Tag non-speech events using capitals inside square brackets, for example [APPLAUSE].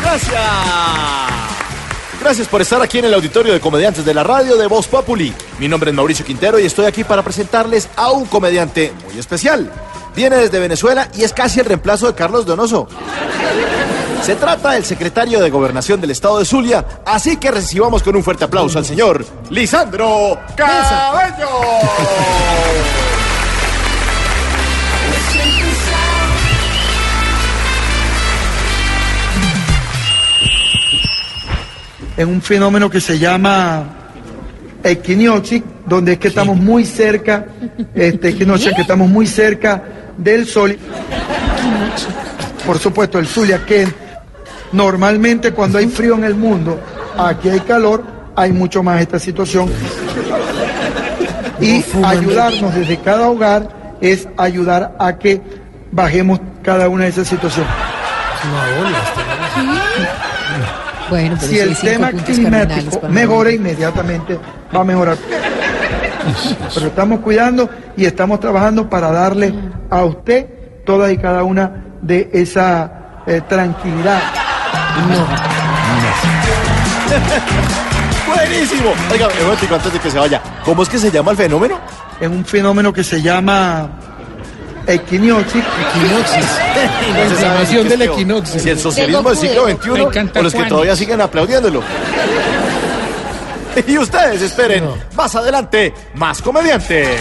gracias. Gracias por estar aquí en el auditorio de comediantes de la radio de Voz Populi. Mi nombre es Mauricio Quintero y estoy aquí para presentarles a un comediante muy especial. Viene desde Venezuela y es casi el reemplazo de Carlos Donoso. Se trata del secretario de Gobernación del estado de Zulia, así que recibamos con un fuerte aplauso al señor Lisandro Cabello. En un fenómeno que se llama equinoccio, donde es que estamos muy cerca, este equinoccio, que estamos muy cerca del sol. Por supuesto, el Zulia, que normalmente cuando hay frío en el mundo, aquí hay calor, hay mucho más esta situación. Y ayudarnos desde cada hogar es ayudar a que bajemos cada una de esas situaciones. Bueno, pero si el tema climático mejora, inmediatamente va a mejorar. Pero estamos cuidando y estamos trabajando para darle a usted toda y cada una de esa eh, tranquilidad. [LAUGHS] Buenísimo. Oiga, antes de que se vaya. ¿Cómo es que se llama el fenómeno? Es un fenómeno que se llama equinoccio. [LAUGHS] La inflamación del equinoccio. Si el socialismo del siglo XXI Me encanta o los que Juanes. todavía siguen aplaudiéndolo. [LAUGHS] Y ustedes esperen más adelante, más comediante.